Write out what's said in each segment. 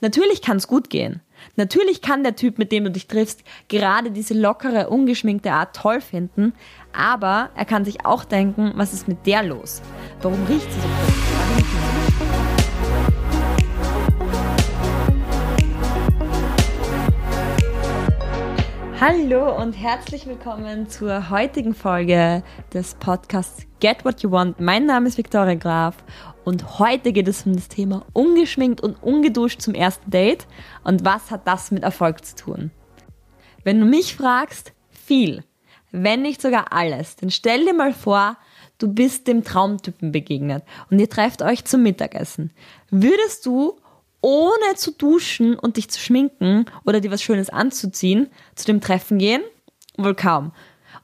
Natürlich kann es gut gehen. Natürlich kann der Typ, mit dem du dich triffst, gerade diese lockere, ungeschminkte Art toll finden, aber er kann sich auch denken, was ist mit der los? Warum riecht sie so komisch? Hallo und herzlich willkommen zur heutigen Folge des Podcasts Get What You Want. Mein Name ist Viktoria Graf und heute geht es um das Thema ungeschminkt und ungeduscht zum ersten Date und was hat das mit Erfolg zu tun. Wenn du mich fragst, viel, wenn nicht sogar alles, dann stell dir mal vor, du bist dem Traumtypen begegnet und ihr trefft euch zum Mittagessen. Würdest du ohne zu duschen und dich zu schminken oder dir was Schönes anzuziehen zu dem Treffen gehen? Wohl kaum.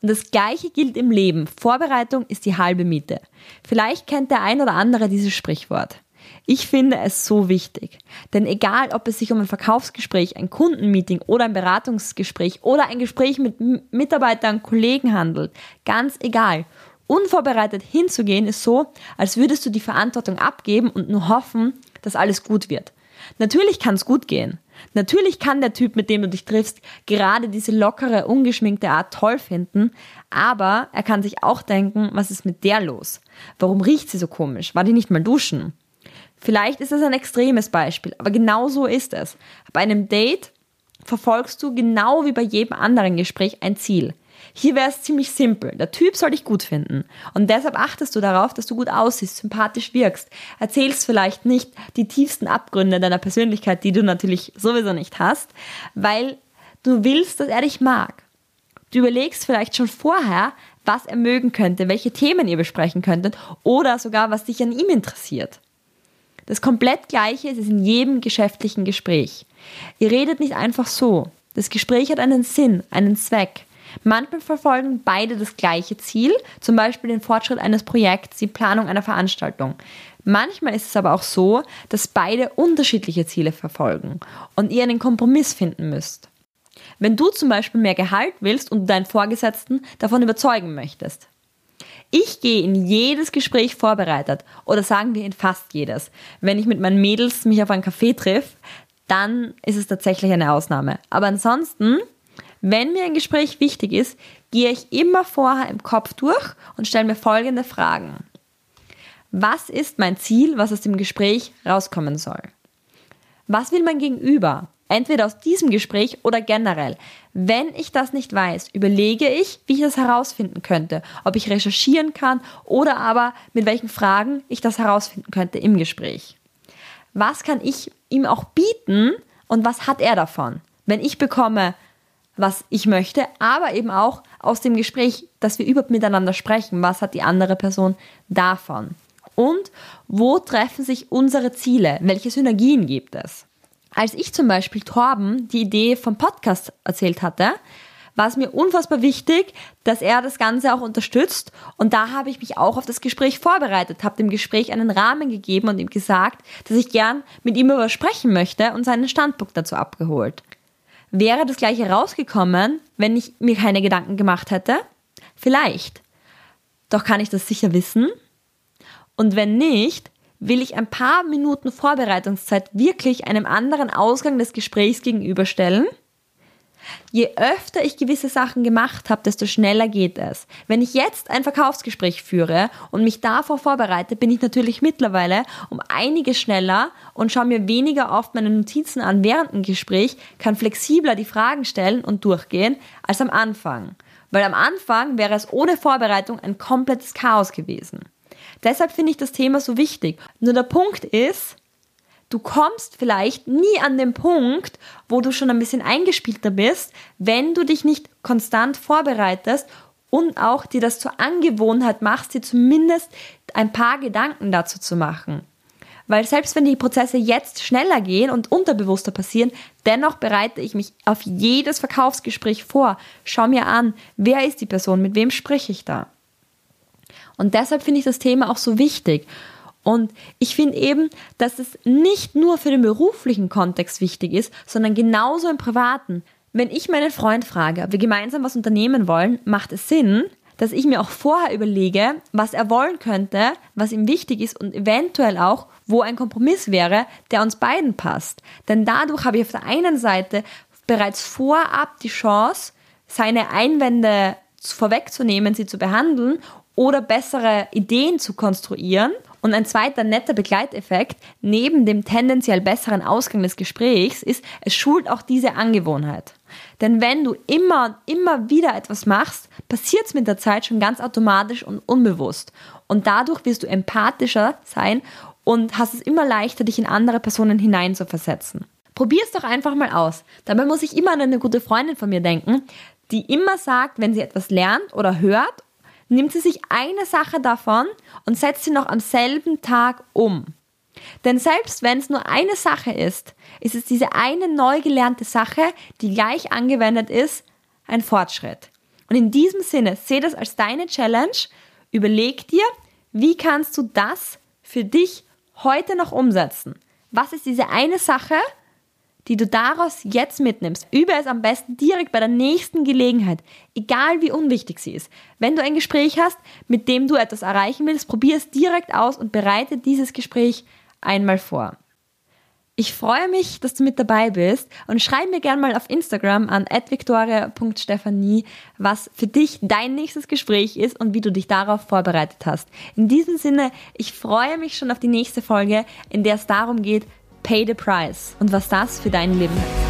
Und das Gleiche gilt im Leben. Vorbereitung ist die halbe Miete. Vielleicht kennt der ein oder andere dieses Sprichwort. Ich finde es so wichtig. Denn egal, ob es sich um ein Verkaufsgespräch, ein Kundenmeeting oder ein Beratungsgespräch oder ein Gespräch mit Mitarbeitern, Kollegen handelt, ganz egal. Unvorbereitet hinzugehen ist so, als würdest du die Verantwortung abgeben und nur hoffen, dass alles gut wird. Natürlich kann es gut gehen. Natürlich kann der Typ, mit dem du dich triffst, gerade diese lockere, ungeschminkte Art toll finden, aber er kann sich auch denken, was ist mit der los? Warum riecht sie so komisch? War die nicht mal duschen? Vielleicht ist das ein extremes Beispiel, aber genau so ist es. Bei einem Date verfolgst du genau wie bei jedem anderen Gespräch ein Ziel. Hier wäre es ziemlich simpel. Der Typ soll dich gut finden. Und deshalb achtest du darauf, dass du gut aussiehst, sympathisch wirkst. Erzählst vielleicht nicht die tiefsten Abgründe deiner Persönlichkeit, die du natürlich sowieso nicht hast, weil du willst, dass er dich mag. Du überlegst vielleicht schon vorher, was er mögen könnte, welche Themen ihr besprechen könntet oder sogar, was dich an ihm interessiert. Das komplett Gleiche ist es in jedem geschäftlichen Gespräch. Ihr redet nicht einfach so. Das Gespräch hat einen Sinn, einen Zweck. Manchmal verfolgen beide das gleiche Ziel, zum Beispiel den Fortschritt eines Projekts, die Planung einer Veranstaltung. Manchmal ist es aber auch so, dass beide unterschiedliche Ziele verfolgen und ihr einen Kompromiss finden müsst. Wenn du zum Beispiel mehr Gehalt willst und deinen Vorgesetzten davon überzeugen möchtest. Ich gehe in jedes Gespräch vorbereitet oder sagen wir in fast jedes. Wenn ich mit meinen Mädels mich auf einen Café triff, dann ist es tatsächlich eine Ausnahme. Aber ansonsten wenn mir ein Gespräch wichtig ist, gehe ich immer vorher im Kopf durch und stelle mir folgende Fragen. Was ist mein Ziel, was aus dem Gespräch rauskommen soll? Was will mein Gegenüber? Entweder aus diesem Gespräch oder generell. Wenn ich das nicht weiß, überlege ich, wie ich das herausfinden könnte. Ob ich recherchieren kann oder aber mit welchen Fragen ich das herausfinden könnte im Gespräch. Was kann ich ihm auch bieten und was hat er davon? Wenn ich bekomme, was ich möchte, aber eben auch aus dem Gespräch, dass wir überhaupt miteinander sprechen, was hat die andere Person davon? Und wo treffen sich unsere Ziele? Welche Synergien gibt es? Als ich zum Beispiel Torben die Idee vom Podcast erzählt hatte, war es mir unfassbar wichtig, dass er das Ganze auch unterstützt. Und da habe ich mich auch auf das Gespräch vorbereitet, habe dem Gespräch einen Rahmen gegeben und ihm gesagt, dass ich gern mit ihm über sprechen möchte und seinen Standpunkt dazu abgeholt. Wäre das gleiche rausgekommen, wenn ich mir keine Gedanken gemacht hätte? Vielleicht. Doch kann ich das sicher wissen? Und wenn nicht, will ich ein paar Minuten Vorbereitungszeit wirklich einem anderen Ausgang des Gesprächs gegenüberstellen? Je öfter ich gewisse Sachen gemacht habe, desto schneller geht es. Wenn ich jetzt ein Verkaufsgespräch führe und mich davor vorbereite, bin ich natürlich mittlerweile um einiges schneller und schaue mir weniger oft meine Notizen an während dem Gespräch, kann flexibler die Fragen stellen und durchgehen als am Anfang. Weil am Anfang wäre es ohne Vorbereitung ein komplettes Chaos gewesen. Deshalb finde ich das Thema so wichtig. Nur der Punkt ist, du kommst vielleicht nie an den Punkt, wo du schon ein bisschen eingespielter bist, wenn du dich nicht konstant vorbereitest und auch dir das zur Angewohnheit machst, dir zumindest ein paar Gedanken dazu zu machen. Weil selbst wenn die Prozesse jetzt schneller gehen und unterbewusster passieren, dennoch bereite ich mich auf jedes Verkaufsgespräch vor. Schau mir an, wer ist die Person, mit wem spreche ich da. Und deshalb finde ich das Thema auch so wichtig. Und ich finde eben, dass es nicht nur für den beruflichen Kontext wichtig ist, sondern genauso im privaten. Wenn ich meinen Freund frage, ob wir gemeinsam was unternehmen wollen, macht es Sinn, dass ich mir auch vorher überlege, was er wollen könnte, was ihm wichtig ist und eventuell auch, wo ein Kompromiss wäre, der uns beiden passt. Denn dadurch habe ich auf der einen Seite bereits vorab die Chance, seine Einwände vorwegzunehmen, sie zu behandeln oder bessere Ideen zu konstruieren. Und ein zweiter netter Begleiteffekt neben dem tendenziell besseren Ausgang des Gesprächs ist, es schult auch diese Angewohnheit. Denn wenn du immer, immer wieder etwas machst, passiert es mit der Zeit schon ganz automatisch und unbewusst. Und dadurch wirst du empathischer sein und hast es immer leichter, dich in andere Personen hineinzuversetzen. Probier es doch einfach mal aus. Dabei muss ich immer an eine gute Freundin von mir denken, die immer sagt, wenn sie etwas lernt oder hört, nimmt sie sich eine Sache davon und setzt sie noch am selben Tag um. Denn selbst wenn es nur eine Sache ist, ist es diese eine neu gelernte Sache, die gleich angewendet ist, ein Fortschritt. Und in diesem Sinne, sehe das als deine Challenge. Überleg dir, wie kannst du das für dich heute noch umsetzen? Was ist diese eine Sache, die du daraus jetzt mitnimmst? Übe es am besten direkt bei der nächsten Gelegenheit, egal wie unwichtig sie ist. Wenn du ein Gespräch hast, mit dem du etwas erreichen willst, probier es direkt aus und bereite dieses Gespräch einmal vor. Ich freue mich, dass du mit dabei bist und schreib mir gerne mal auf Instagram an @victoria.stephanie, was für dich dein nächstes Gespräch ist und wie du dich darauf vorbereitet hast. In diesem Sinne, ich freue mich schon auf die nächste Folge, in der es darum geht, pay the price und was das für dein Leben hat.